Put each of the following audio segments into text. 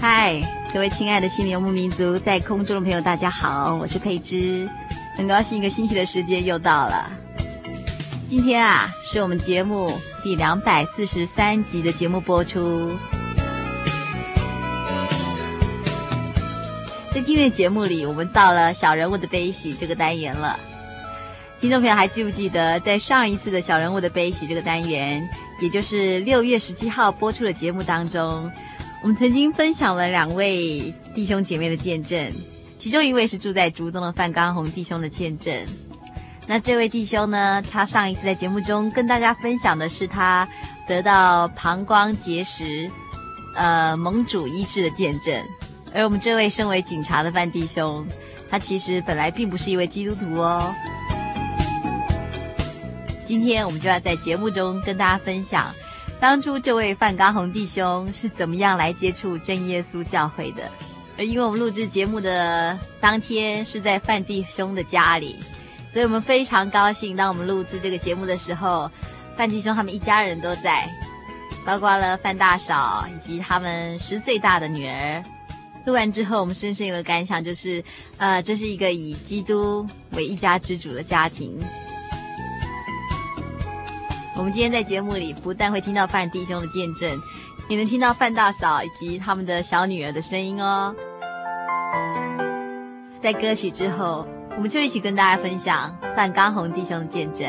嗨各位亲爱的心灵游牧民族，在空中的朋友，大家好，我是佩芝，很高兴一个星期的时间又到了。今天啊，是我们节目第两百四十三集的节目播出。在今天的节目里，我们到了小人物的悲喜这个单元了。听众朋友还记不记得，在上一次的小人物的悲喜这个单元，也就是六月十七号播出的节目当中，我们曾经分享了两位弟兄姐妹的见证，其中一位是住在竹东的范刚宏弟兄的见证。那这位弟兄呢，他上一次在节目中跟大家分享的是他得到膀胱结石，呃，蒙主医治的见证。而我们这位身为警察的范弟兄，他其实本来并不是一位基督徒哦。今天我们就要在节目中跟大家分享。当初这位范刚红弟兄是怎么样来接触真耶稣教会的？而因为我们录制节目的当天是在范弟兄的家里，所以我们非常高兴。当我们录制这个节目的时候，范弟兄他们一家人都在，包括了范大嫂以及他们十岁大的女儿。录完之后，我们深深有个感想，就是，呃，这是一个以基督为一家之主的家庭。我们今天在节目里不但会听到范弟兄的见证，也能听到范大嫂以及他们的小女儿的声音哦。在歌曲之后，我们就一起跟大家分享范刚宏弟兄的见证。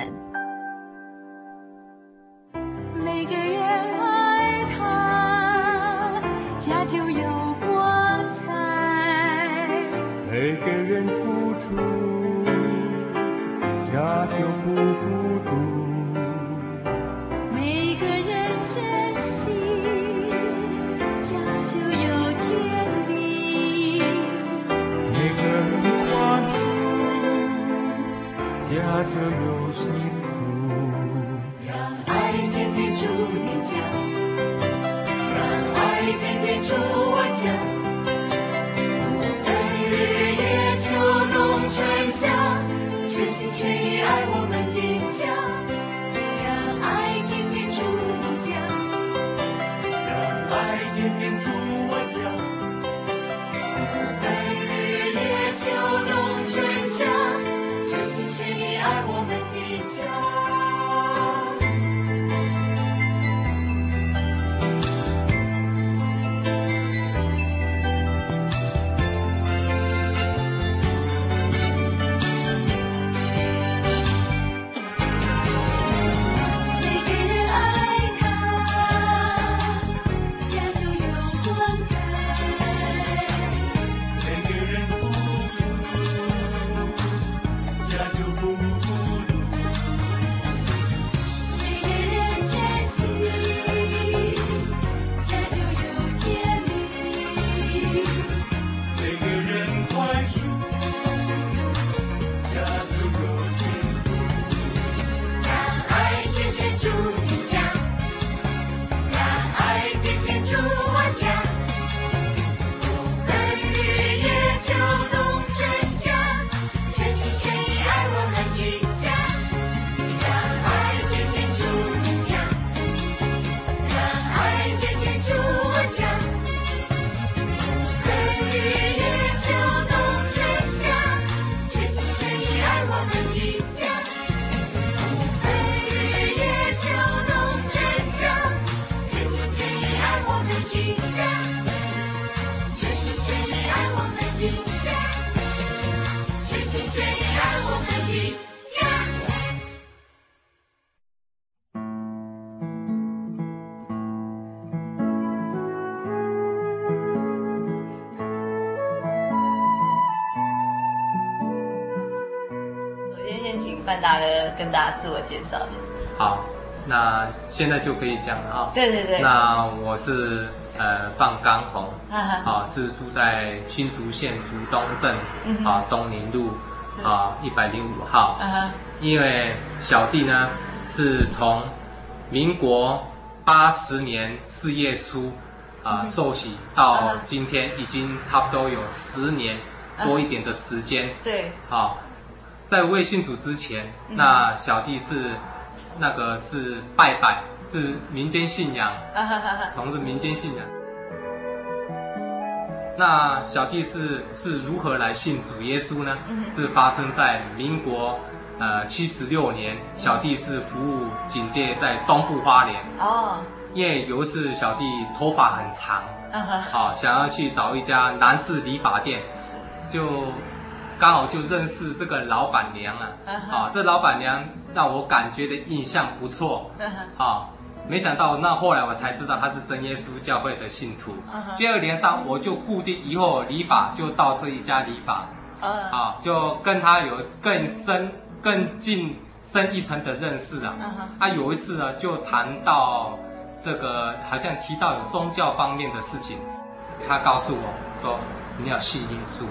每个人爱他，家就有光彩；每个人付出，家就不孤独。珍惜，家。就有甜蜜；每个人宽恕，家。就有幸福。让爱天天住你家，让爱天天住我家。不分日夜秋冬春夏，全心全意爱我们的家。家。跟大家自我介绍一下。好，那现在就可以讲了啊。对对对。那我是呃范刚宏，哈哈啊是住在新竹县竹东镇啊东宁路是啊一百零五号。因为小弟呢是从民国八十年四月初啊、嗯受洗啊到今天，已经差不多有十年多一点的时间。对，啊，在未信主之前，嗯。那小弟是那个是拜拜，是民间信仰，从事民间信仰。那小弟是是如何来信主耶稣呢？嗯。是发生在民国呃七十六年，小弟是服务警戒在东部花莲，哦，因为有一次小弟头发很长，啊想要去找一家男士理发店，就刚好就认识这个老板娘啊，啊，这老板娘让我感觉的印象不错，啊没想到那后来我才知道她是真耶稣教会的信徒。接二连三我就固定以后理发就到这一家理发，啊，啊，就跟她有更深更进深一层的认识啊，啊，有一次呢就谈到这个好像提到有宗教方面的事情，他告诉我说你要信耶稣。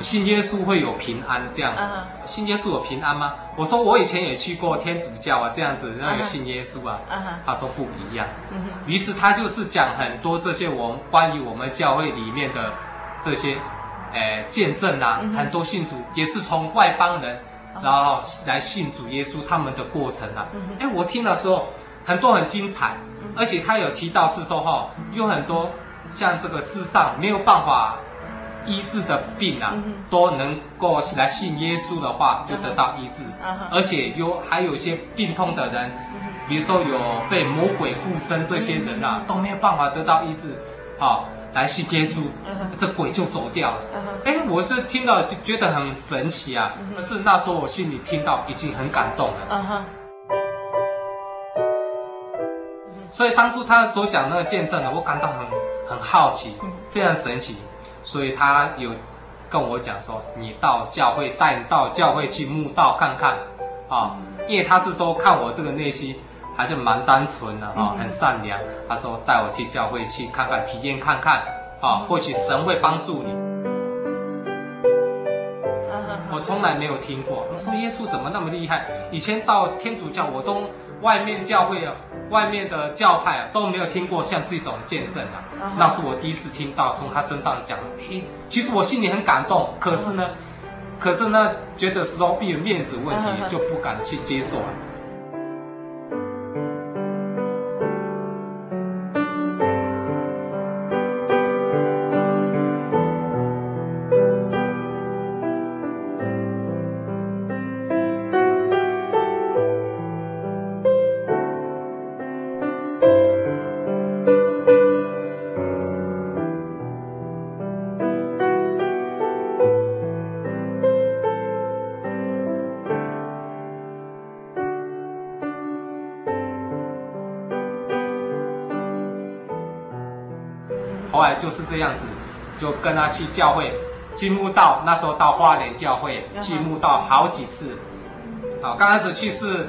信耶稣会有平安，这样。信耶稣有平安吗？我说我以前也去过天主教啊，这样子那个信耶稣啊。他说不一样。于是他就是讲很多这些我们关于我们教会里面的这些，呃，见证啊，很多信徒也是从外邦人，然后来信主耶稣他们的过程啊。嗯哎，我听的时候很多很精彩，而且他有提到是说哈，有很多像这个世上没有办法医治的病啊嗯，都能够来信耶稣的话，就得到医治。嗯。而且有还有一些病痛的人，比如说有被魔鬼附身这些人啊，都没有办法得到医治，好、来信耶稣嗯，这鬼就走掉了。哎，我是听到就觉得很神奇啊，可是那时候我心里听到已经很感动了。所以当初他所讲那个见证呢，我感到很很好奇，非常神奇。所以他有跟我讲说，你到教会带你到教会去墓道看看啊，因为他是说看我这个内心还是蛮单纯的啊，很善良。他说带我去教会去看看，体验看看啊，或许神会帮助你。我从来没有听过。我说耶稣怎么那么厉害？以前到天主教，我都外面教会啊，外面的教派啊都没有听过像这种见证啊。那是我第一次听到，从他身上讲。嘿，其实我心里很感动，可是呢，可是呢，觉得是说因为面子问题，就不敢去接受啊。来就是这样子，就跟他去教会，积木道。那时候到花莲教会积木道好几次。好，刚开始去是，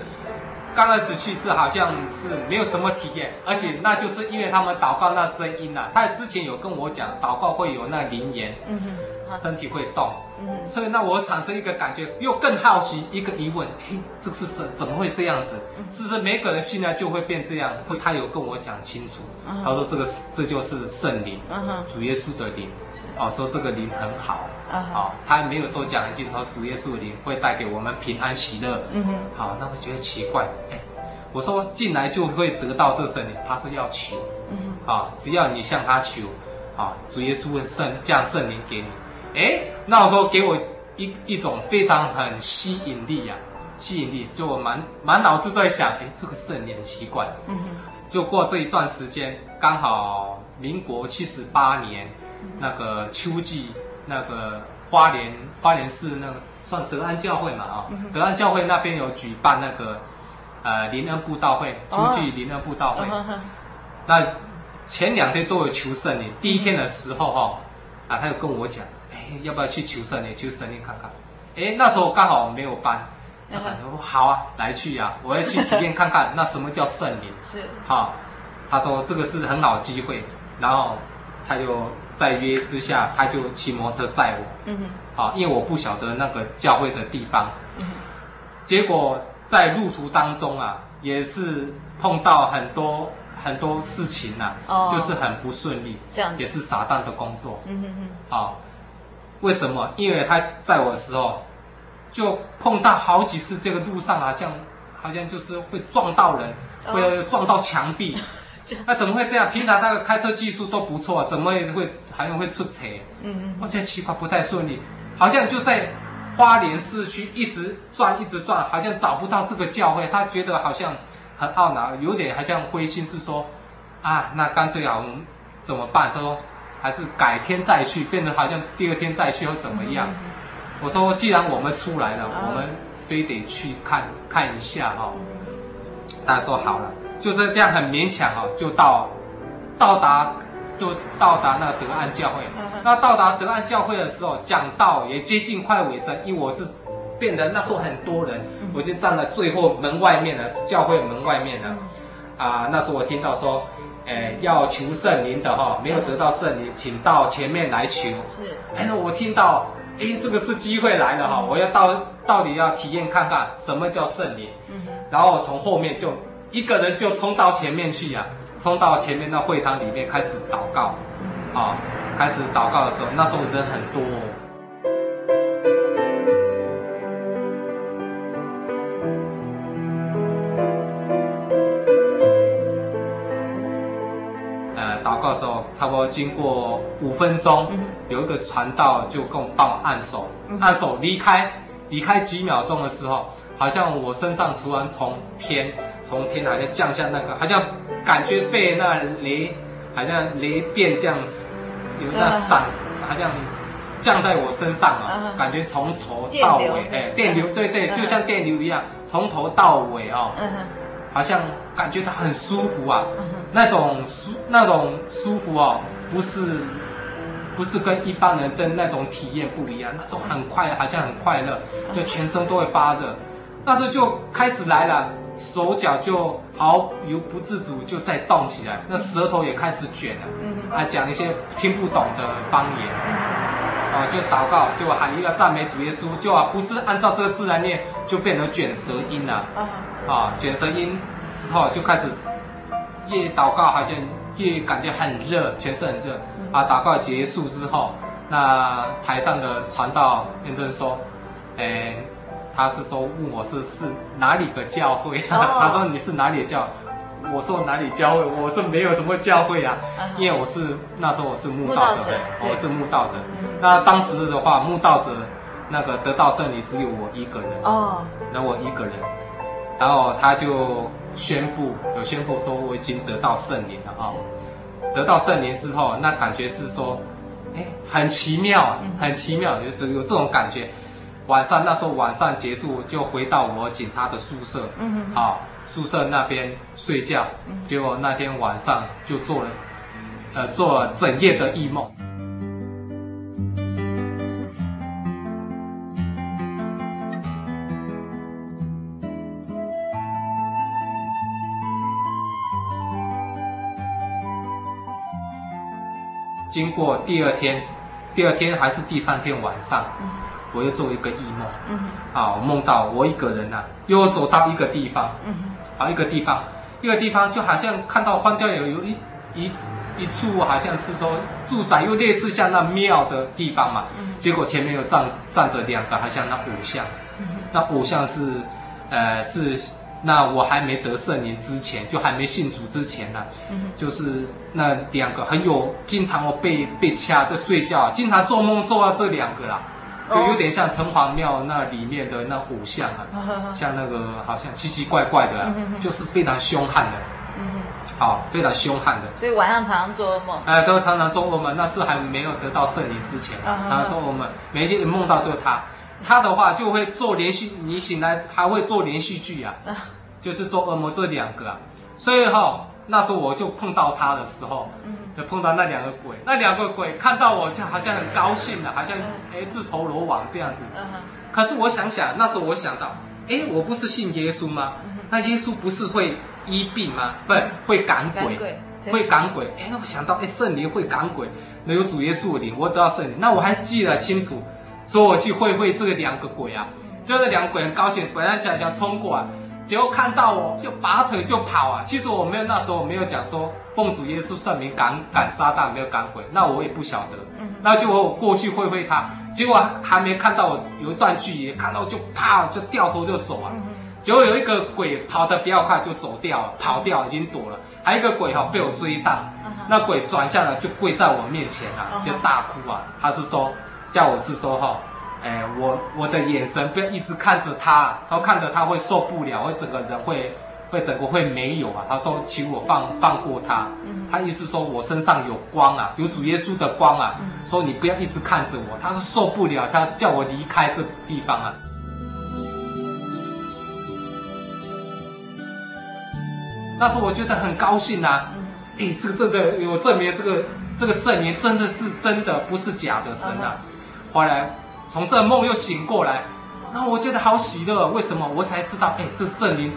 刚开始去是好像是没有什么体验，而且那就是因为他们祷告那声音啊，他之前有跟我讲，祷告会有那灵言，嗯哼，身体会动。嗯哼，所以那我产生一个感觉，又更好奇一个疑问，嘿，这是什怎么会这样子？是不是每个人信呢就会变这样？是他有跟我讲清楚，他说这个是这就是圣灵，嗯哼，主耶稣的灵，哦，说这个灵很好，啊他没有说讲很清楚，说主耶稣的灵会带给我们平安喜乐，嗯哼，好，那我觉得奇怪，哎，我说进来就会得到这圣灵，他说要求，嗯哼，啊，只要你向他求，啊，主耶稣会圣降圣灵给你。哎，那我说给我一一种非常很吸引力呀、啊，吸引力，就我满满脑子在想，哎，这个圣灵很奇怪。嗯哼，就过这一段时间，刚好民国七十八年，那个秋季，那个花莲花莲市那个算德安教会嘛啊、哦，德安教会那边有举办那个呃灵恩布道会，秋季灵恩布道会。哦、那前两天都有求圣灵，第一天的时候哈、哦，啊，他就跟我讲，哎，要不要去求圣灵？求圣灵看看。哎，那时候刚好没有班，他说好啊，来去呀、啊，我要去体验看看，那什么叫圣灵？是。好，他说这个是很好机会，然后他就在约之下，他就骑摩托车载我。嗯哼。啊，因为我不晓得那个教会的地方，嗯、结果在路途当中啊，也是碰到很多很多事情呐、啊，哦、就是很不顺利，这样也是撒旦的工作。嗯哼哼。啊，为什么？因为他在我的时候，就碰到好几次这个路上好像好像就是会撞到人，哦、会撞到墙壁。那样怎么会这样？平常那个开车技术都不错，怎么会好像会出车？嗯嗯。我觉得奇怪，不太顺利。好像就在花莲市区一直转，一直转，好像找不到这个教会。他觉得好像很懊恼，有点好像灰心，是说啊，那干脆啊，我们怎么办？他说还是改天再去，变得好像第二天再去或怎么样？嗯、我说既然我们出来了，我们非得去看看一下哈、哦。他说好了，就是这样很勉强哈、哦，就到到达。就到达那个德安教会，那到达德安教会的时候，讲道也接近快尾声，因为我是变得那时候很多人，我就站在最后门外面的教会门外面的，啊，那时候我听到说，哎，要求圣灵的哈，没有得到圣灵，请到前面来求。是，哎，那我听到，哎，这个是机会来了哈，我要到到底要体验看看什么叫圣灵，然后从后面就。一个人就冲到前面去呀、啊，冲到前面那会堂里面开始祷告，啊，开始祷告的时候，那时候人很多、哦。呃，祷告的时候，差不多经过五分钟，有一个传道就跟我帮我按手，按手离开，离开几秒钟的时候，好像我身上突然从天。从天好像降下那个，好像感觉被那雷，好像雷电这样子，有那闪，好像降在我身上啊，感觉从头到尾，哎，电流，对对，就像电流一样，从头到尾哦，好像感觉它很舒服啊，那种舒那种舒服哦，不是不是跟一般人真那种体验不一样，那种很快乐，好像很快乐，就全身都会发热，那时候就开始来了。手脚就毫不不自主就在动起来，那舌头也开始卷了，还讲一些听不懂的方言，啊，就祷告，就喊一个赞美主耶稣，就啊不是按照这个自然念，就变成卷舌音了，啊，卷舌音之后就开始越祷告好像越感觉很热，全身很热，啊，祷告结束之后，那台上的传道认真说，哎。他是说问我是是哪里的教会啊？Oh. 他说你是哪里的教？我说哪里教会？我说没有什么教会啊，uh huh. 因为我是那时候我是慕道者，道者我是慕道者。那当时的话，慕道者那个得到圣灵只有我一个人哦，那、oh. 我一个人，然后他就宣布有宣布说我已经得到圣灵了啊，是得到圣灵之后，那感觉是说，哎，很奇妙，很奇妙，就只有这种感觉。晚上那时候晚上结束就回到我警察的宿舍，好，宿舍那边睡觉，结果那天晚上就做了，呃，做了整夜的异梦。经过第二天，第二天还是第三天晚上。我又做一个异梦，嗯，啊，我梦到我一个人呐、啊，又走到一个地方，嗯，啊，一个地方，一个地方，就好像看到荒郊野有一一一处，好像是说住宅，又类似像那庙的地方嘛，嗯、结果前面又站站着两个，好像那偶像，嗯、那偶像是，呃，是那我还没得圣灵之前，就还没信主之前呢、啊，嗯、就是那两个很有，经常我被被掐在睡觉，经常做梦做到这两个啦。就有点像城隍庙那里面的那五像啊，像那个好像奇奇怪怪的，就是非常凶悍的，好，非常凶悍的。所以晚上常常做噩梦。哎，都常常做噩梦，那是还没有得到圣灵之前，常常做噩梦，每一天梦到就是他。他的话就会做连续，你醒来还会做连续剧啊，就是做恶魔这两个啊，所以哈、哦，那时候我就碰到他的时候，就碰到那两个鬼，那两个鬼看到我就好像很高兴的，好像哎自投罗网这样子。可是我想想，那时候我想到，哎，我不是信耶稣吗？那耶稣不是会医病吗？不，会赶鬼，会赶鬼。哎，那我想到，哎，圣灵会赶鬼，那有主耶稣的灵，我得到圣灵，那我还记得清楚。说我去会会这个两个鬼啊，就那两个鬼很高兴，本来想想冲过来，结果看到我就拔腿就跑啊。其实我没有那时候我没有讲说奉主耶稣圣名赶赶撒旦，没有赶鬼，那我也不晓得。那就我过去会会他，结果还没看到我有一段距离，看到就啪就掉头就走啊。结果有一个鬼跑得比较快就走掉了，跑掉已经躲了，还有一个鬼哈被我追上，那鬼转下来就跪在我面前啊，就大哭啊，他是说。叫我是说哈，哎，我我的眼神不要一直看着他，他看着他会受不了，会整个人会会整个会没有啊。他说，请我放放过他，他意思说我身上有光啊，有主耶稣的光啊，说你不要一直看着我，他是受不了，他叫我离开这地方啊。那时候我觉得很高兴呐，哎，这个真的有证明，这个这个圣灵真的是真的，不是假的神啊。后来从这梦又醒过来，那我觉得好喜乐。为什么？我才知道，哎，这圣灵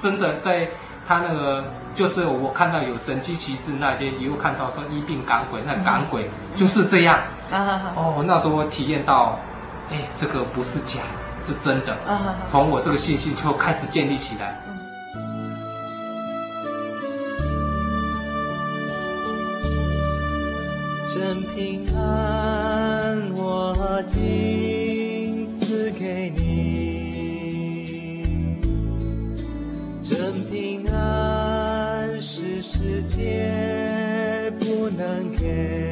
真的在他那个，就是我看到有神机骑士那天，又看到说医病赶鬼，那赶鬼就是这样。哦，那时候我体验到，哎，这个不是假，是真的。从我这个信心就开始建立起来。真平安，把金赐给你。真平安是世界不能给。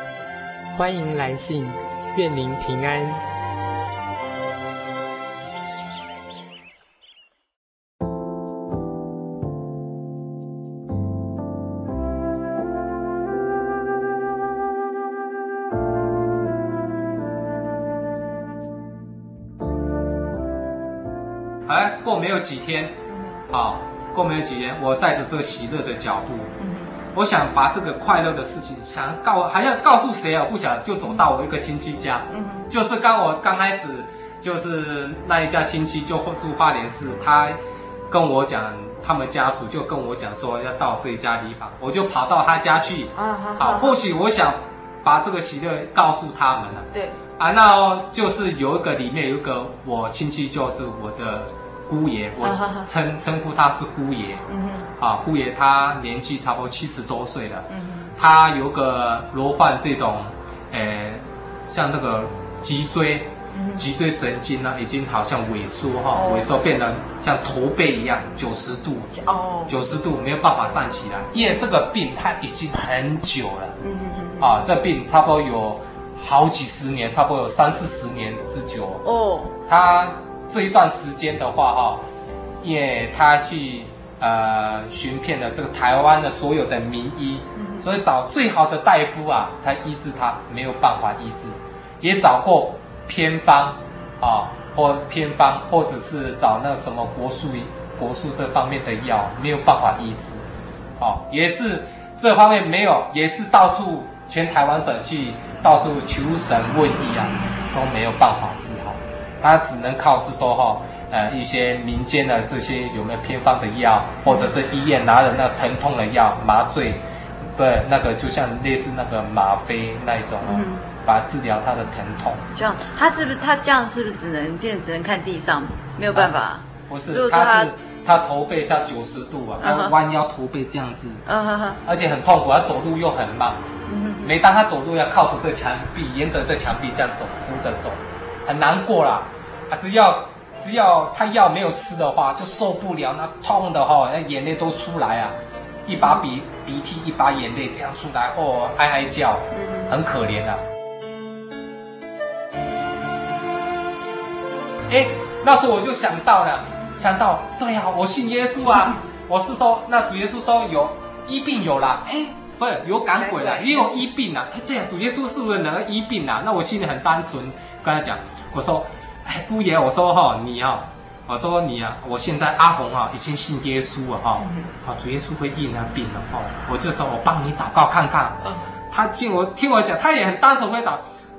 欢迎来信，愿您平安。哎，过没有几天，好，过没有几天，我带着这个喜乐的脚步。我想把这个快乐的事情，想告还要告诉谁啊？不想就走到我一个亲戚家，嗯，就是刚我刚开始，就是那一家亲戚就住花莲市，他跟我讲，他们家属就跟我讲说要到这一家地方，我就跑到他家去，啊，好，好，或许我想把这个喜乐告诉他们了，对，啊，那就是有一个里面有一个我亲戚，就是我的。姑爷，我称称呼他是姑爷。嗯哼，啊，姑爷他年纪差不多七十多岁了。嗯哼，他有个罹患这种，像那个脊椎，嗯、脊椎神经呢，已经好像萎缩哈，哦、萎缩变得像驼背一样，九十度。哦，九十度没有办法站起来，因为这个病他已经很久了。啊，这病差不多有好几十年，差不多有三四十年之久。哦，他。这一段时间的话，哈，因为他去呃寻遍了这个台湾的所有的名医，所以找最好的大夫啊，才医治他，没有办法医治，也找过偏方啊，或偏方，或者是找那什么国术国术这方面的药，没有办法医治，哦，也是这方面没有，也是到处全台湾省去到处求神问医啊，都没有办法治好，他只能靠是说哈。呃，一些民间的这些有没有偏方的药，或者是医院拿的那疼痛的药、麻醉，对，那个就像类似那个吗啡那一种，嗯，把它治疗他的疼痛。这样，他是不是他这样是不是只能变只能看地上，没有办法？啊、不是，他，他是他头背在九十度啊，他弯腰头背这样子，嗯哼哼，而且很痛苦，他走路又很慢，每当他走路要靠着这墙壁，沿着这墙壁这样走，扶着走，很难过啦，啊，只要。只要他药没有吃的话，就受不了，那痛的哈，那眼泪都出来啊，一把鼻鼻涕一把眼泪这样出来，哦，哀哀叫，很可怜啊。哎，那时候我就想到了，想到，对呀、啊，我信耶稣啊，我是说，那主耶稣说有医病有啦，哎，不是有赶鬼了，也有医病啊，哎，对呀、啊，主耶稣是不是能够医病啊？那我心里很单纯，跟他讲，我说。哎，姑爷，我说哈，你啊，我说你啊，我现在阿红啊，已经信耶稣了哈，啊，主耶稣会医那病了哈，我就说我帮你祷告看看。他听我听我讲，他也很单纯会祷，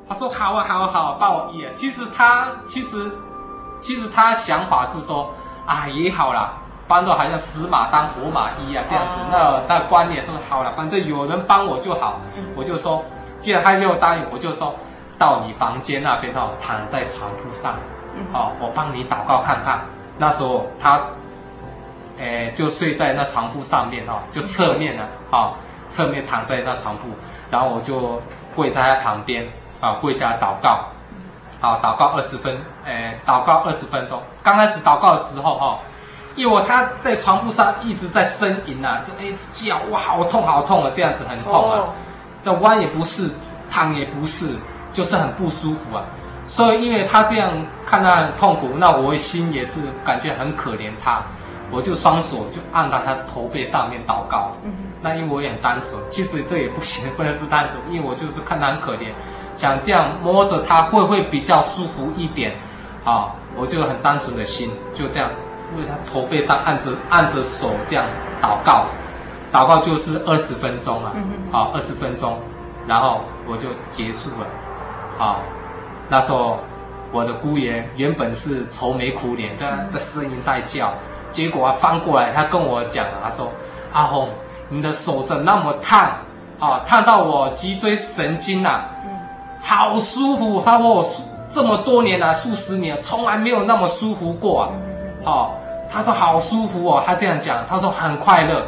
他说好啊，好啊，好啊，帮我医。其实他其实其实他想法是说啊，也好啦，帮到好像死马当活马医啊这样子，那那观念说好了，反正有人帮我就好，我就说，既然他就答应，我就说。到你房间那边哦，躺在床铺上，好，我帮你祷告看看。那时候他，诶，就睡在那床铺上面哦，就侧面呢，好，侧面躺在那床铺，然后我就跪在他旁边，啊，跪下来祷告，好，祷告二十分，诶，祷告二十分钟。刚开始祷告的时候哈，因为他在床铺上一直在呻吟呐，就一直叫，哇，好痛好痛啊，这样子很痛啊，这弯也不是，躺也不是。就是很不舒服啊，所以因为他这样看他很痛苦，那我心也是感觉很可怜他，我就双手就按到他头背上面祷告。嗯，那因为我也很单纯，其实这也不行，不能是单纯，因为我就是看他很可怜，想这样摸着他会不会比较舒服一点？啊，我就很单纯的心就这样为他头背上按着按着手这样祷告，祷告就是二十分钟啊，好，二十分钟，然后我就结束了。啊，那时候我的姑爷原本是愁眉苦脸，在在声音带叫，结果啊翻过来，他跟我讲啊，他说：“阿红，你的手怎那么烫？啊，烫到我脊椎神经呐、啊，好舒服。”他说：“我这么多年来、啊，数十年从来没有那么舒服过啊。”好，他说：“好舒服哦。”他这样讲，他说很快乐。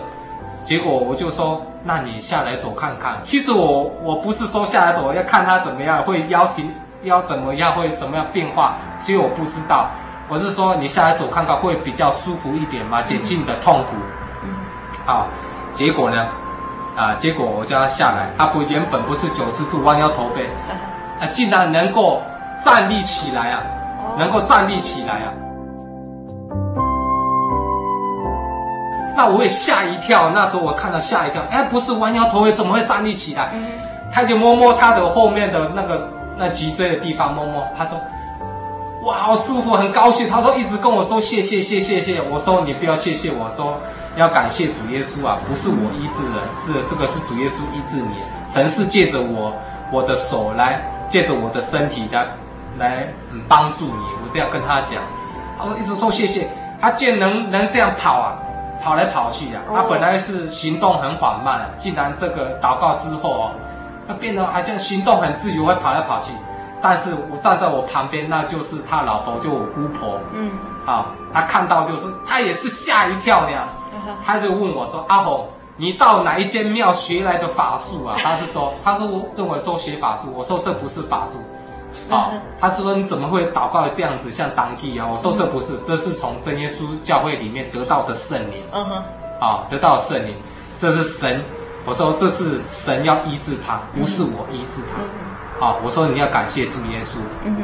结果我就说。那你下来走看看。其实我我不是说下来走，要看他怎么样，会腰停腰怎么样，会什么样变化。其实我不知道，我是说你下来走看看，会比较舒服一点嘛，减轻你的痛苦。嗯。好，结果呢？啊，结果我叫他下来，他不原本不是九十度弯腰驼背，啊，竟然能够站立起来啊，能够站立起来啊。那我也吓一跳，那时候我看到吓一跳，哎，不是弯腰驼背，怎么会站立起来？他就摸摸他的后面的那个那脊椎的地方，摸摸，他说，哇，好舒服，很高兴。他说一直跟我说谢谢谢谢谢。我说你不要谢谢我，说要感谢主耶稣啊，不是我医治人，是这个是主耶稣医治你，神是借着我我的手来，借着我的身体来来帮助你。我这样跟他讲，他说一直说谢谢，他竟然能能这样跑啊。跑来跑去的，他本来是行动很缓慢，竟然这个祷告之后哦，他变得好像行动很自由，会跑来跑去。但是我站在我旁边，那就是他老婆，就我姑婆。嗯，好，他看到就是他也是吓一跳呀，他就问我说：“阿红，你到哪一间庙学来的法术啊？”他是说，他说我认为说学法术，我说这不是法术。好，他是说你怎么会祷告这样子像当地啊？我说这不是，这是从真耶稣教会里面得到的圣灵。嗯哼，啊，得到圣灵，这是神。我说这是神要医治他，不是我医治他。好，我说你要感谢主耶稣。嗯哼。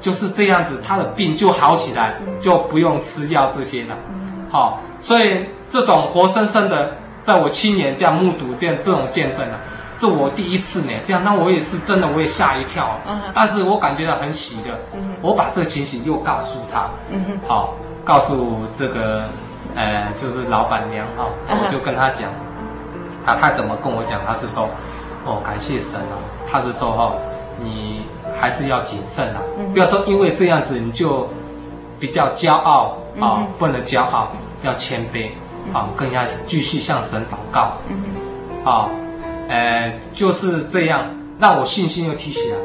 就是这样子，他的病就好起来，就不用吃药这些了。好，所以这种活生生的，在我亲眼这样目睹这样这种见证啊，这我第一次呢，这样，那我也是真的，我也吓一跳。但是我感觉到很喜的。我把这个情形又告诉他。好，告诉这个，呃，就是老板娘哈，我就跟他讲，啊，他怎么跟我讲？他是说，哦，感谢神啊，他是说哈，你还是要谨慎啊，不要说因为这样子你就比较骄傲啊，不能骄傲，要谦卑。好，更加继续向神祷告。嗯哼，好，呃，就是这样，让我信心又提起来。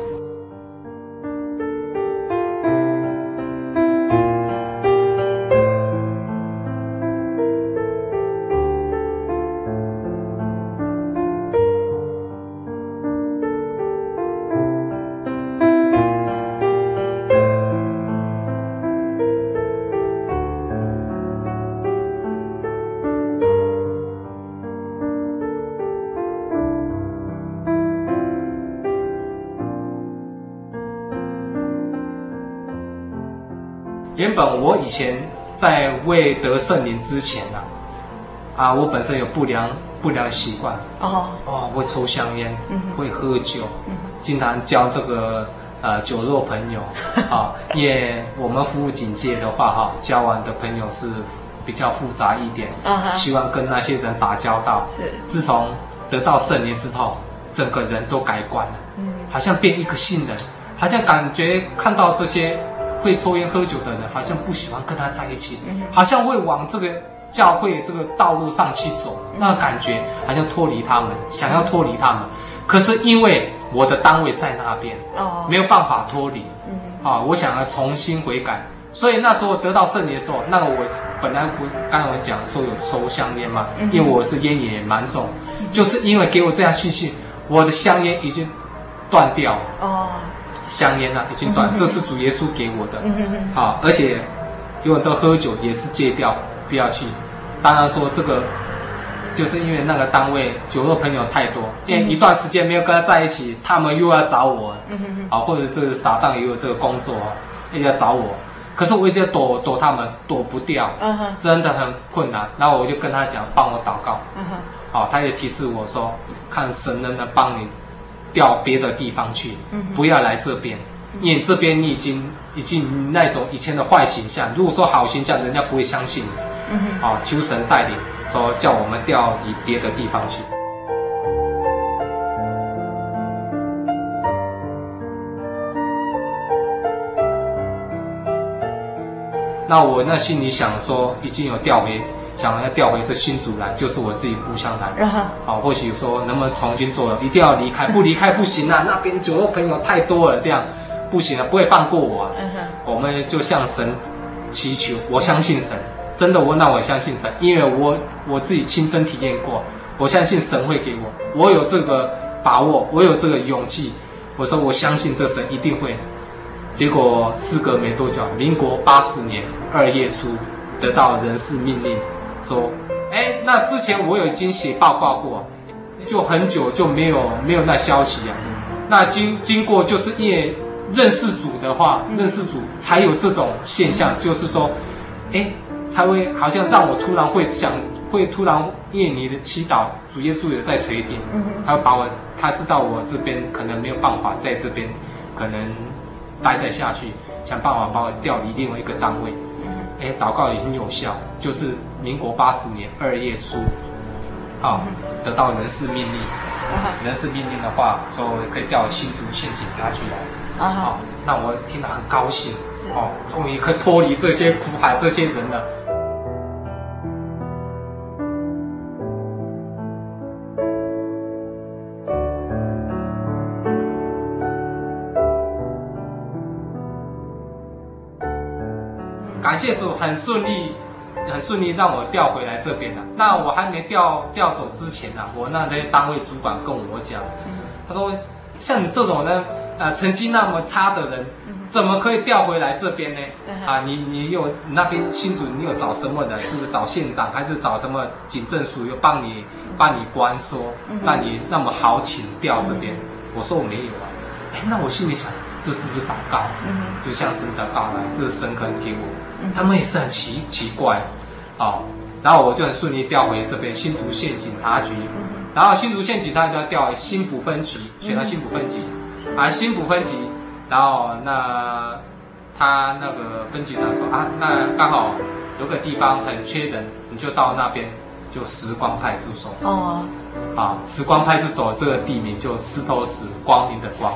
前在未得圣灵之前呢、啊，啊，我本身有不良不良习惯哦哦，会抽香烟，嗯、会喝酒，嗯、经常交这个呃酒肉朋友 啊，因为我们服务警戒的话哈，交往的朋友是比较复杂一点，希望跟那些人打交道。是，自从得到圣灵之后，整个人都改观了，嗯，好像变一个新人，好像感觉看到这些。会抽烟喝酒的人，好像不喜欢跟他在一起，好像会往这个教会这个道路上去走，那个感觉好像脱离他们，想要脱离他们，可是因为我的单位在那边，哦，没有办法脱离，嗯，啊，我想要重新悔改，所以那时候得到圣灵的时候，那个我本来不刚才我讲说有抽香烟嘛，因为我是烟瘾也蛮重，就是因为给我这样信心，我的香烟已经断掉了，哦。香烟啊，已经断，这是主耶稣给我的。好，而且有很多喝酒也是戒掉，不要去。当然说这个，就是因为那个单位酒肉朋友太多，因为一段时间没有跟他在一起，他们又要找我。啊，或者这个撒旦也有这个工作，又要找我。可是我一直躲躲他们，躲不掉，真的很困难。然后我就跟他讲，帮我祷告。好，他也提示我说，看神能不能帮你。调别的地方去，不要来这边，因为这边你已经已经那种以前的坏形象。如果说好形象，人家不会相信你。啊，求神带领，说叫我们调离别的地方去。那我那心里想说，已经有调回。想要调回这新竹来，就是我自己故乡来。好、uh. 或许说能不能重新做了，一定要离开，不离开不行啊！那边酒肉朋友太多了，这样不行啊，不会放过我啊。Uh. 我们就向神祈求，我相信神，真的我那我相信神，因为我我自己亲身体验过，我相信神会给我，我有这个把握，我有这个勇气。我说我相信这神一定会。结果事隔没多久，民国八十年二月初得到人事命令。说，哎，那之前我有已经写报告过，就很久就没有没有那消息啊。那经经过就是因为认识主的话，嗯、认识主才有这种现象，嗯、就是说，哎，才会好像让我突然会想，会突然因为你的祈祷，主耶稣也在垂听，他把我他知道我这边可能没有办法在这边可能待在下去，想办法把我调离另外一个单位。哎，祷告也很有效，就是民国八十年二月初，好，得到人事命令，人事命令的话，说可以调新竹县警察局来，啊，那我听了很高兴，哦，终于可以脱离这些苦海这些人了。感谢主，很顺利，很顺利让我调回来这边了。那我还没调调走之前呢、啊，我那些单位主管跟我讲，他说：“像你这种呢，呃，成绩那么差的人，怎么可以调回来这边呢？啊，你你有你那边新主，你有找什么的？是不是找县长，还是找什么警政署又帮你帮你关说，让你那么好请调这边？”我说我没有啊。哎，那我心里想，这是不是祷告？嗯就像是祷告来，这是神可能给我。嗯他们也是很奇奇怪，哦，然后我就很顺利调回这边新竹县警察局，嗯。然后新竹县警察就要调回新埔分局，选到新埔分局，啊，新埔分局，然后那他那个分局长说啊，那刚好有个地方很缺人，你就到那边，就时光派出所。哦，啊，时光派出所这个地名就石头石，光明的光。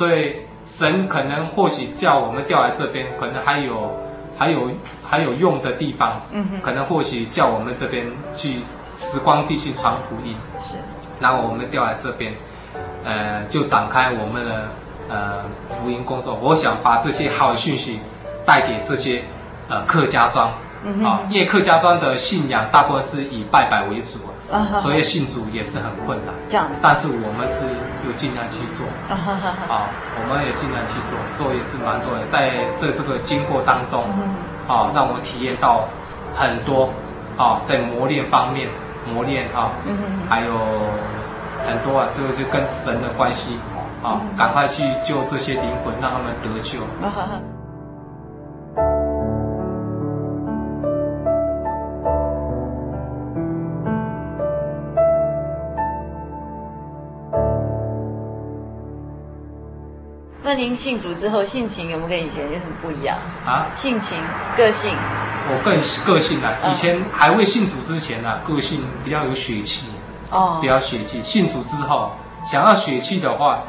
所以神可能或许叫我们调来这边，可能还有还有还有用的地方，嗯哼，可能或许叫我们这边去时光地去传福音。是，然后我们调来这边，呃，就展开我们的呃福音工作。我想把这些好的讯息带给这些呃客家庄嗯啊，因为客家庄的信仰大部分是以拜拜为主，啊，所以信主也是很困难。这样，但是我们是有尽量去做啊我们也尽量去做，做也是蛮多的。在这这个经过当中，嗯啊，让我体验到很多啊，在磨练方面磨练啊。还有很多啊，这个就跟神的关系啊，赶快去救这些灵魂，让他们得救。您信主之后，性情有没有跟以前有什么不一样？啊，性情、个性，我更个性啊，嗯以前还未信主之前呢、啊，个性比较有血气，哦比，较血气。信主之后，想要血气的话，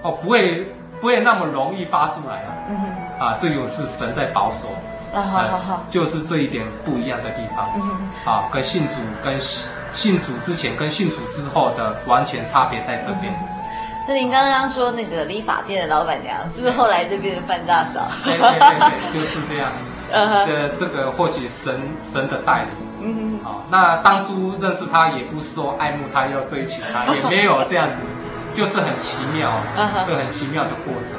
哦，不会不会那么容易发出来啊。嗯哼，啊，这就是神在保守，啊好好好，就是这一点不一样的地方。嗯哼，啊，跟信主跟信信主之前跟信主之后的完全差别在这边。那您刚刚说那个理发店的老板娘，是不是后来就变成范大嫂？对对对对，就是这样。这这个或许神神的带领嗯哼，啊。那当初认识他，也不是说爱慕他要追求他，也没有这样子，就是很奇妙，这个很奇妙的过程。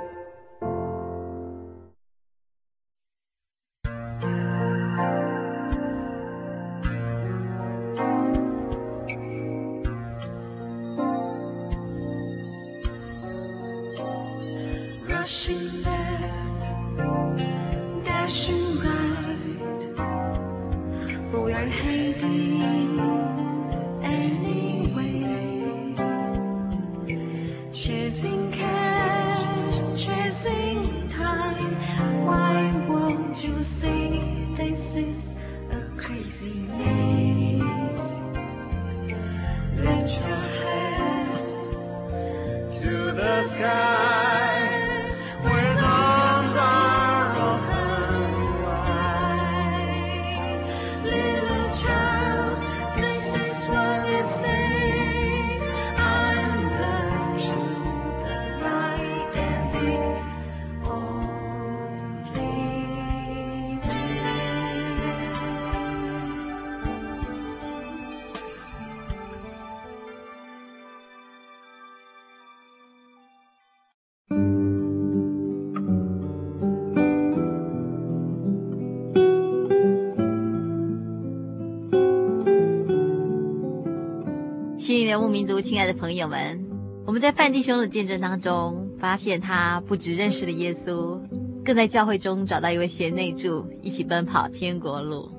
民族，亲爱的朋友们，我们在范弟兄的见证当中，发现他不只认识了耶稣，更在教会中找到一位贤内助，一起奔跑天国路。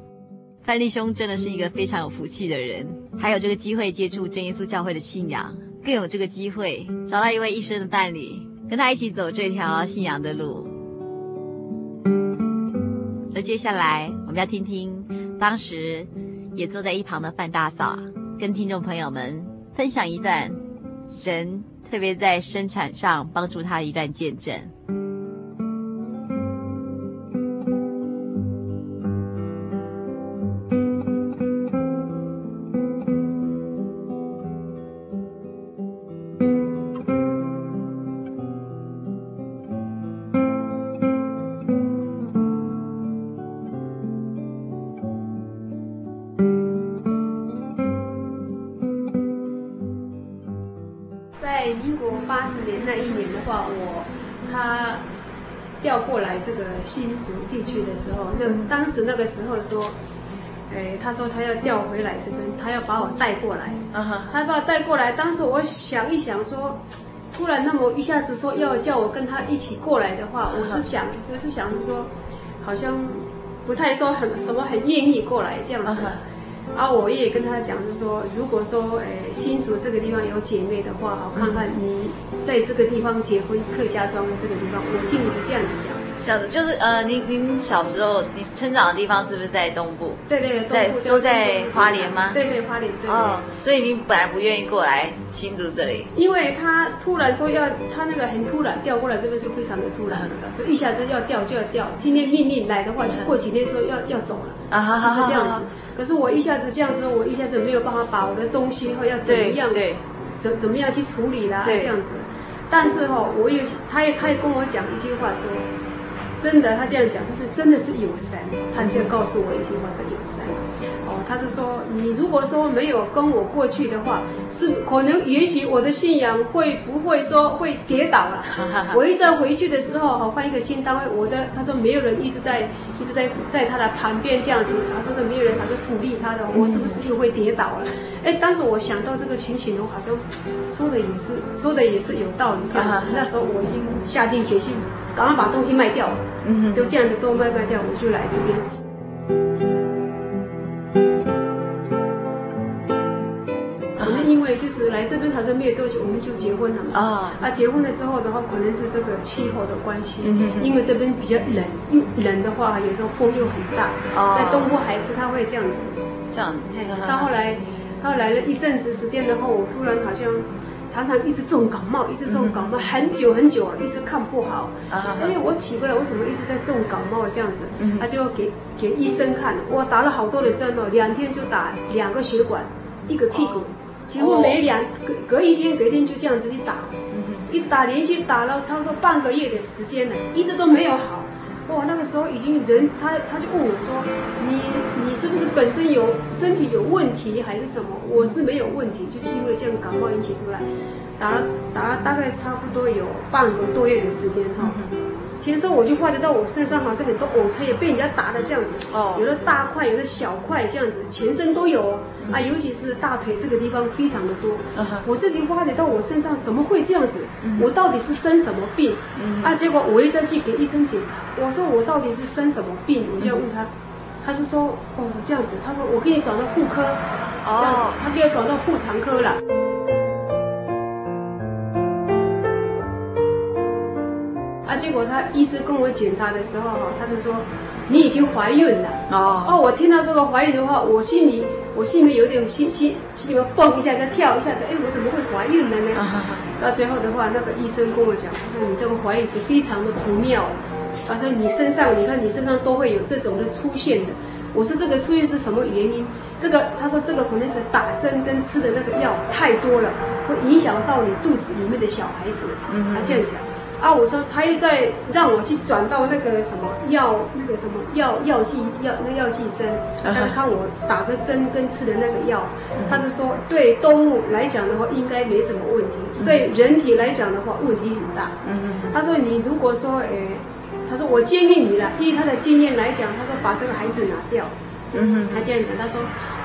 范弟兄真的是一个非常有福气的人，还有这个机会接触真耶稣教会的信仰，更有这个机会找到一位一生的伴侣，跟他一起走这条信仰的路。而接下来，我们要听听当时也坐在一旁的范大嫂，跟听众朋友们。分享一段神特别在生产上帮助他的一段见证。新竹地区的时候，那当时那个时候说，哎，他说他要调回来这边，他要把我带过来，啊哈，他把我带过来。当时我想一想说，突然那么一下子说要叫我跟他一起过来的话，我是想，我是想说，好像不太说很什么很愿意过来这样子。啊，我也跟他讲，就是说，如果说，哎，新竹这个地方有姐妹的话，我看看你在这个地方结婚，客家庄的这个地方，我心里是这样子想。这样子就是呃，您您小时候你成长的地方是不是在东部？对对，东部在都在花莲吗？对对，花莲对，对。哦，所以您本来不愿意过来新竹这里，因为他突然说要，他那个很突然调过来这边是非常的突然的，所以一下子要调就要调。今天命令来的话，就过几天说要要走了就是这样子。可是我一下子这样子，我一下子没有办法把我的东西和要怎么样，对，怎怎么样去处理啦，这样子。但是哈，我有他也他也跟我讲一句话说。真的，他这样讲，是不是真的是有神，他就告诉我一句话是有神。哦，他是说你如果说没有跟我过去的话，是可能也许我的信仰会不会说会跌倒了。我一再回去的时候，哈，换一个新单位，我的他说没有人一直在一直在在他的旁边这样子，他说是没有人，他就鼓励他的，我是不是又会跌倒了？哎，当时我想到这个情形，我好像说的也是说的也是有道理这样子。那时候我已经下定决心。赶快把东西卖掉，嗯，就这样子都卖卖掉，我就来这边。可能因为就是来这边，好像没有多久，我们就结婚了嘛。啊，啊，结婚了之后的话，可能是这个气候的关系，嗯，因为这边比较冷，又冷的话，有时候风又很大。哦，在东部还不太会这样子。这样子。到后来，到后来了一阵子时间然后，我突然好像。常常一直重感冒，一直重感冒，很久很久啊，一直看不好。啊因为我奇怪，为什么一直在重感冒这样子？嗯他就给给医生看，哇，打了好多的针哦，两天就打两个血管，一个屁股，几乎每两隔隔一天隔一天就这样子去打，一直打连续打了差不多半个月的时间了，一直都没有好。哇，那个时候已经人他他就问我说，你你是不是本身有身体有问题还是什么？我是没有问题，就是因为这样感冒引起出来，打了打了大概差不多有半个多月的时间哈。其实我就发觉到我身上好像很多瘀青也被人家打的这样子，哦有的大块，有的小块这样子，全身都有啊，尤其是大腿这个地方非常的多。嗯我自己发觉到我身上怎么会这样子？我到底是生什么病？啊，结果我一再去给医生检查，我说我到底是生什么病？我就要问他，他是说哦这样子，他说我给你转到妇科，这样子，他给我转到妇产科了。啊，结果他医师跟我检查的时候哈，他是说你已经怀孕了。哦哦，我听到这个怀孕的话，我心里我心里有点心心心里面蹦一下，再跳一下子，哎，我怎么会怀孕了呢？到最后的话，那个医生跟我讲，他说你这个怀孕是非常的不妙，他说你身上，你看你身上都会有这种的出现的。我说这个出现是什么原因？这个他说这个可能是打针跟吃的那个药太多了，会影响到你肚子里面的小孩子。他这样讲。啊，我说他又在让我去转到那个什么药，那个什么药药剂药那药剂生，他是看我打个针跟吃的那个药，他是说对动物来讲的话应该没什么问题，对人体来讲的话问题很大。他说你如果说诶，他说我建议你了，依他的经验来讲，他说把这个孩子拿掉。嗯他这样讲，他说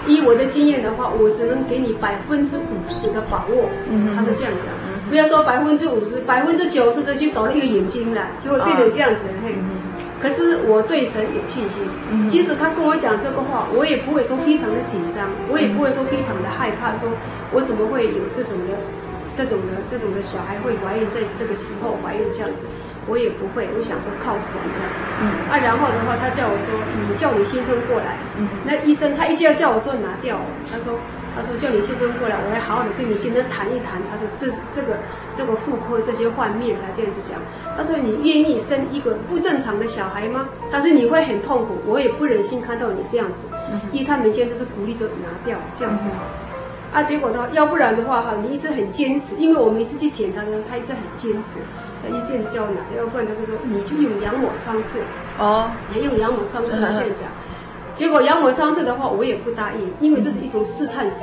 依我的经验的话，我只能给你百分之五十的把握。嗯他是这样讲，不要说百分之五十，百分之九十的就少了一个眼睛了，就会变成这样子。嘿，可是我对神有信心，即使他跟我讲这个话，我也不会说非常的紧张，我也不会说非常的害怕，说我怎么会有这种的、这种的、这种的小孩会怀孕，在这个时候怀孕这样子。我也不会，我想说靠神这样，嗯。啊，然后的话，他叫我说，你叫你先生过来，嗯，那医生他一直要叫我说拿掉，他说，他说叫你先生过来，我要好好的跟你先生谈一谈，他说这是这个这个妇科这些幻面，他这样子讲，他说你愿意生一个不正常的小孩吗？他说你会很痛苦，我也不忍心看到你这样子，因为他们现在都是鼓励着拿掉这样子，啊，结果的话，要不然的话哈，你一直很坚持，因为我们一次去检查的时候，他一直很坚持。他一直叫我拿，要不然他就说你就用羊膜穿刺哦，还用羊膜穿刺这样讲。结果羊膜穿刺的话，我也不答应，因为这是一种试探神。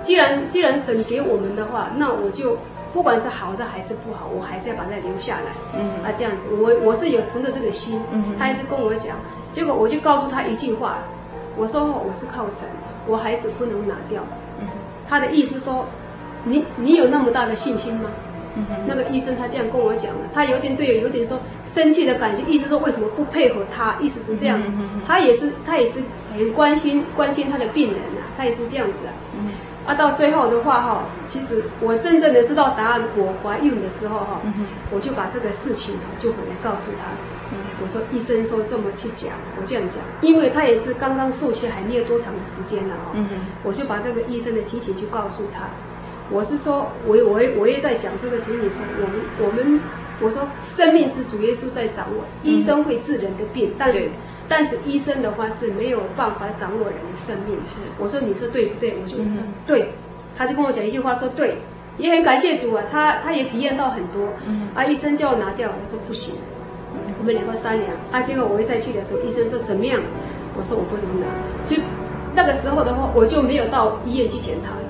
既然既然神给我们的话，那我就不管是好的还是不好，我还是要把它留下来。嗯啊，这样子，我我是有存着这个心。嗯，他一直跟我讲，结果我就告诉他一句话，我说我是靠神，我孩子不能拿掉。嗯，他的意思说，你你有那么大的信心吗？那个医生他这样跟我讲了，他有点对，有点说生气的感觉，意思说为什么不配合他？意思是这样子，他也是他也是很关心关心他的病人呐、啊，他也是这样子啊。啊，到最后的话哈，其实我真正的知道答案，我怀孕的时候哈，我就把这个事情就回来告诉他。我说医生说这么去讲，我这样讲，因为他也是刚刚受气还没有多长的时间了哈，我就把这个医生的情形就告诉他。我是说，我我我也在讲这个情景说，我们我们我说生命是主耶稣在掌握，医生会治人的病，但是但是医生的话是没有办法掌握人的生命。是，我说你说对不对？我就对，他就跟我讲一句话说对，也很感谢主啊，他他也体验到很多。啊，医生叫我拿掉，我说不行，我们两个商量。啊，结果我一再去的时候，医生说怎么样？我说我不能拿。就那个时候的话，我就没有到医院去检查了。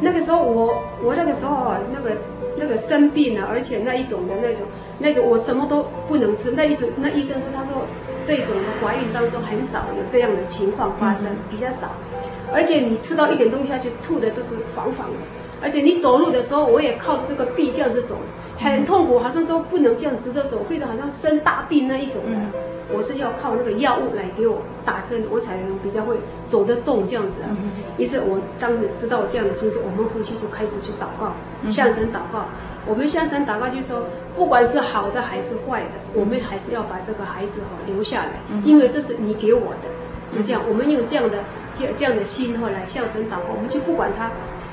那个时候我我那个时候啊，那个那个生病了，而且那一种的那种那种我什么都不能吃。那一直那医生说，他说这种的怀孕当中很少有这样的情况发生，比较少。而且你吃到一点东西下去，吐的都是黄黄的。而且你走路的时候，我也靠着这个臂这样子走，很痛苦，好像说不能这样直着走，非常好像生大病那一种的。我是要靠那个药物来给我打针，我才能比较会走得动这样子啊。于是我当时知道这样的情况，我们夫妻就开始去祷告，向神祷告。我们向神祷告，就说不管是好的还是坏的，我们还是要把这个孩子哈留下来，因为这是你给我的。就这样，我们用这样的这这样的心哈来向神祷告，我们就不管他。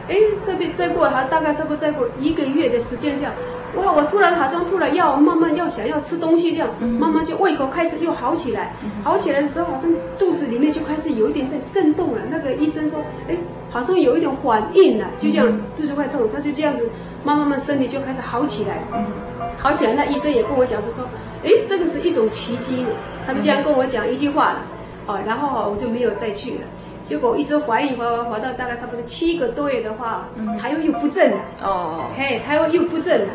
哎，这边再过他大概差不多再过一个月的时间这样。哇！我突然好像突然要慢慢要想要吃东西这样，慢慢就胃口开始又好起来，好起来的时候好像肚子里面就开始有一点在震动了。那个医生说，哎，好像有一点反应了，就这样肚子快痛，他就这样子慢慢慢身体就开始好起来，好起来。那医生也跟我讲是说，哎，这个是一种奇迹呢。他就这样跟我讲一句话了，哦，然后我就没有再去了。结果一直怀孕，怀怀怀到大概差不多七个多月的话，他又又不正了。哦，嘿，他又又不正了。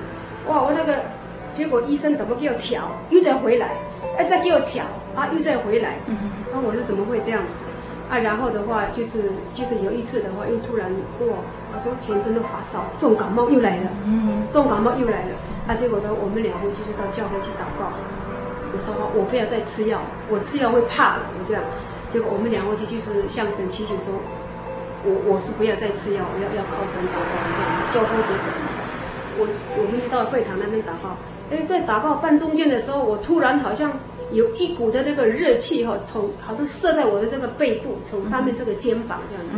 哇！我那个结果医生怎么给我调，又再回来，哎，再给我调啊，又再回来。嗯，那我说怎么会这样子？啊，然后的话就是就是有一次的话，又突然哇，我说全身都发烧，重感冒又来了。嗯，重感冒又来了。啊，结果呢，我们两个就是到教会去祷告。我说我不要再吃药，我吃药会怕了。我这样，结果我们两个就就是向神祈求说，我我是不要再吃药，我要要靠神祷告这样子，交托给神。我我们到会堂那边祷告，哎，在祷告半中间的时候，我突然好像有一股的那个热气哈，从好像射在我的这个背部，从上面这个肩膀这样子，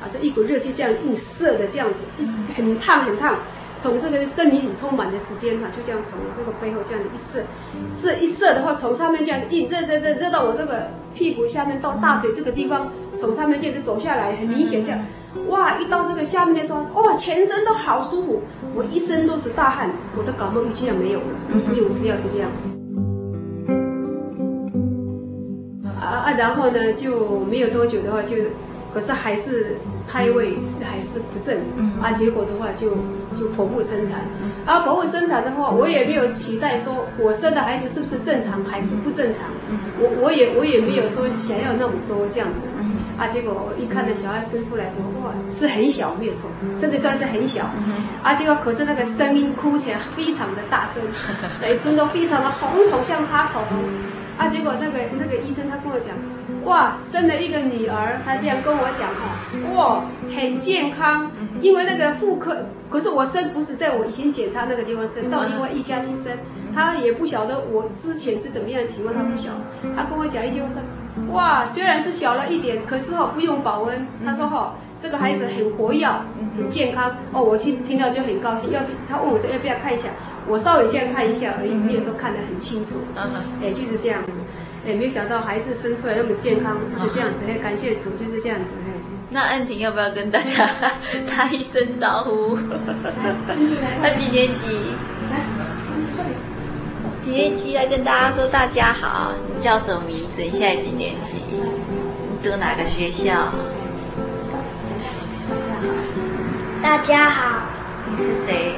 好像一股热气这样一射的这样子，一很烫很烫，从这个身体很充满的时间哈，就这样从我这个背后这样子一射，射一射的话，从上面这样子一热热热热到我这个屁股下面到大腿这个地方，从上面这样子走下来，很明显这样。哇！一到这个下面的时候，哇，全身都好舒服，我一身都是大汗，我的感冒就这样没有了，不用吃药就这样。啊啊，然后呢，就没有多久的话就。可是还是胎位还是不正，啊，结果的话就就剖腹生产，啊，剖腹生产的话，我也没有期待说我生的孩子是不是正常还是不正常，我我也我也没有说想要那么多这样子，啊，结果一看到小孩生出来之后，哇，是很小没有错，生的算是很小，啊，结果可是那个声音哭起来非常的大声，嘴唇都非常的红红像擦口红，啊，结果那个那个医生他跟我讲。哇，生了一个女儿，他这样跟我讲哈，哇，很健康，因为那个妇科，可是我生不是在我以前检查那个地方生，到另外一家去生，他也不晓得我之前是怎么样的情况，他不晓得，他跟我讲一句话说，哇，虽然是小了一点，可是哈不用保温，他说哈这个孩子很活跃，很健康，哦，我听听到就很高兴，要他问我说要不要看一下，我稍微这样看一下而已，没有说看得很清楚，哎，就是这样子。哎没有想到孩子生出来那么健康，就是这样子。哎，感谢主，就是这样子。那安婷要不要跟大家 打一声招呼？他几年级？几年级？来跟大家说大家好。你叫什么名字？你现在几年级？你读哪个学校？大家好。你是谁？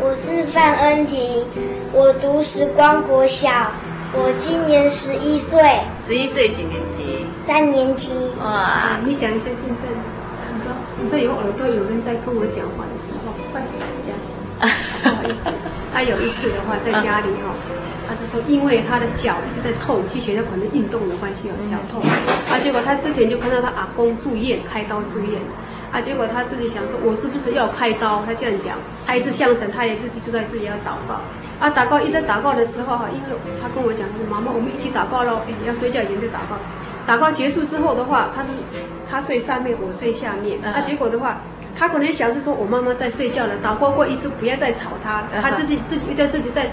我是范恩婷，我读时光国小。我今年十一岁，十一岁几年级？三年级。哇，你讲一下见证。你说，你说有耳朵有人在跟我讲话的时候，快点讲。他有一次的话在家里哈，他是说因为他的脚一直在痛，去学校可能运动的关系，脚痛。啊，结果他之前就看到他阿公住院，开刀住院。啊，结果他自己想说，我是不是要开刀？他这样讲，他一直向神，他也自己知道自己要祷告。啊，祷告一直祷告的时候哈，因为他跟我讲，他说妈妈，我们一起祷告喽，哎，要睡觉前就祷告。祷告结束之后的话，他是他睡上面，我睡下面。啊，结果的话，他可能想是说我妈妈在睡觉了，祷告过一次，不要再吵他。他自己自己又在自己在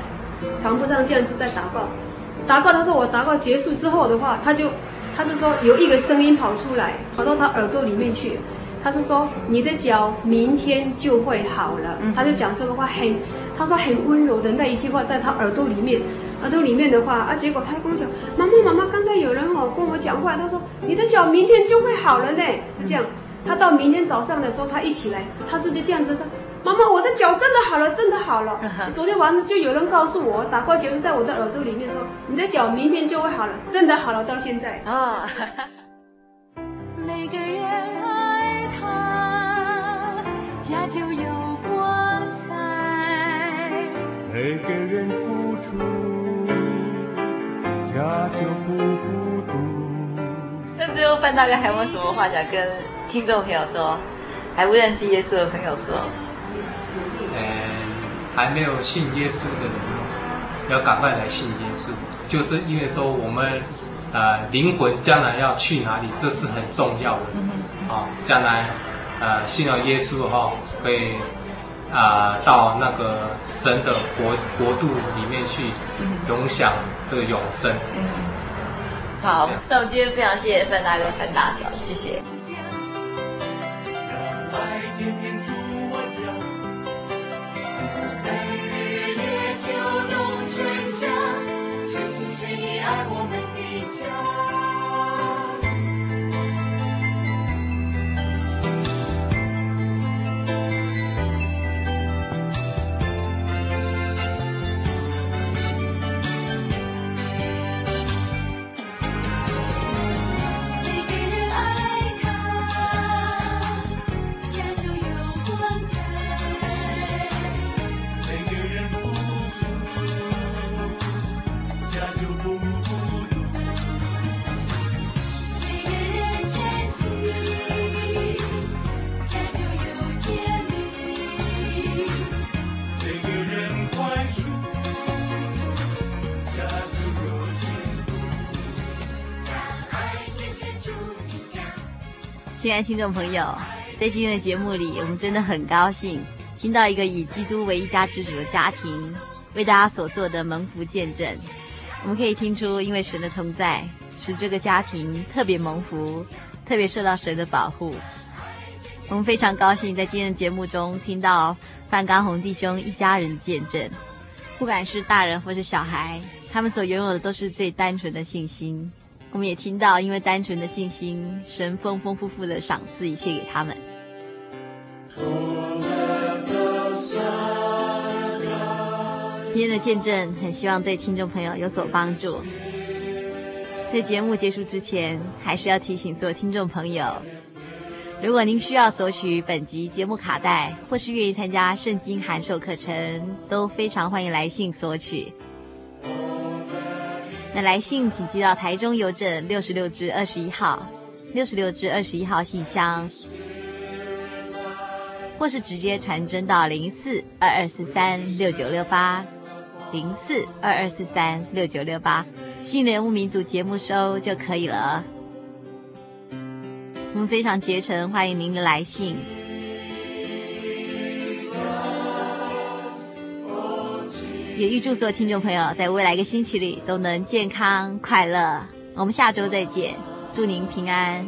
床铺上这样子在祷告。祷告，他说我祷告结束之后的话，他就他是说有一个声音跑出来，跑到他耳朵里面去。他是说你的脚明天就会好了。他就讲这个话很。他说很温柔的那一句话，在他耳朵里面，耳朵里面的话啊，结果他还跟我讲，妈妈妈妈，刚才有人哦跟我讲话，他说你的脚明天就会好了呢，就这样。他到明天早上的时候，他一起来，他自己这样子说，妈妈，我的脚真的好了，真的好了。昨天晚上就有人告诉我，打过就是在我的耳朵里面说，你的脚明天就会好了，真的好了，到现在啊。每个人爱他，家就有光彩。每个人付出，家就最后范大哥还有没有什么话想跟听众朋友说？还不认识耶稣的朋友说？嗯，还没有信耶稣的人，要赶快来信耶稣，就是因为说我们呃灵魂将来要去哪里，这是很重要的。啊，将来呃信了耶稣后，会啊、呃、到那个神的国国度里面去，永享这个永生。好，那我们今天非常谢谢范大哥、范大嫂，谢谢。让爱天天住我家，不分日夜秋冬春夏，全心全意爱我们的家。听众朋友，在今天的节目里，我们真的很高兴听到一个以基督为一家之主的家庭为大家所做的蒙福见证。我们可以听出，因为神的同在，使这个家庭特别蒙福，特别受到神的保护。我们非常高兴在今天的节目中听到范刚红弟兄一家人见证，不管是大人或是小孩，他们所拥有的都是最单纯的信心。我们也听到，因为单纯的信心，神丰丰富富的赏赐一切给他们。今天的见证，很希望对听众朋友有所帮助。在节目结束之前，还是要提醒所有听众朋友，如果您需要索取本集节目卡带，或是愿意参加圣经函授课程，都非常欢迎来信索取。那来信请寄到台中邮政六十六支二十一号，六十六支二十一号信箱，或是直接传真到零四二二四三六九六八，零四二二四三六九六八，新人物民族节目收就可以了。我们非常竭诚欢迎您的来信。也预祝所有听众朋友在未来一个星期里都能健康快乐。我们下周再见，祝您平安。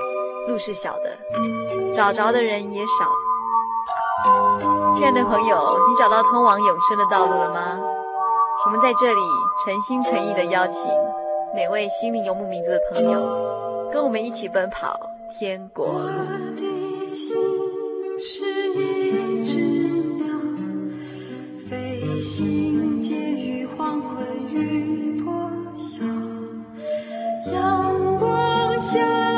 路是小的，找着的人也少。亲爱的朋友，你找到通往永生的道路了吗？我们在这里诚心诚意地邀请每位心灵游牧民族的朋友，跟我们一起奔跑天国。我的心是一只鸟，飞行介于黄昏与破晓，阳光下。